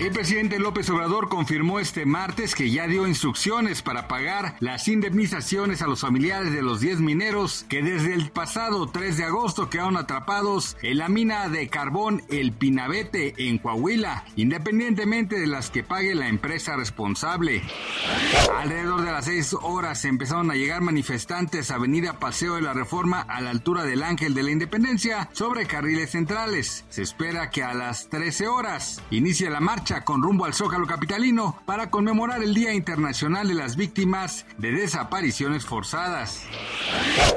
El presidente López Obrador confirmó este martes que ya dio instrucciones para pagar las indemnizaciones a los familiares de los 10 mineros que desde el pasado 3 de agosto quedaron atrapados en la mina de carbón El Pinabete en Coahuila, independientemente de las que pague la empresa responsable. Alrededor de las 6 horas empezaron a llegar manifestantes a Avenida Paseo de la Reforma a la altura del Ángel de la Independencia sobre carriles centrales. Se espera que a las 13 horas inicie la marcha con rumbo al Zócalo Capitalino para conmemorar el Día Internacional de las Víctimas de Desapariciones Forzadas.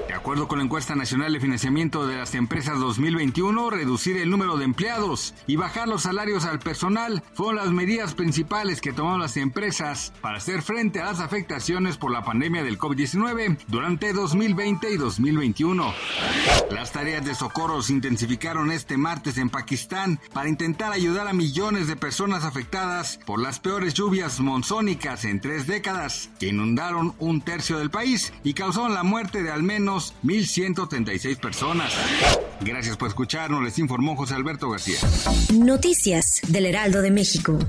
De acuerdo con la encuesta nacional de financiamiento de las empresas 2021, reducir el número de empleados y bajar los salarios al personal fueron las medidas principales que tomaron las empresas para hacer frente a las afectaciones por la pandemia del COVID-19 durante 2020 y 2021. Las tareas de socorro se intensificaron este martes en Pakistán para intentar ayudar a millones de personas afectadas por las peores lluvias monzónicas en tres décadas, que inundaron un tercio del país y causaron la de al menos 1.136 personas. Gracias por escucharnos, les informó José Alberto García. Noticias del Heraldo de México.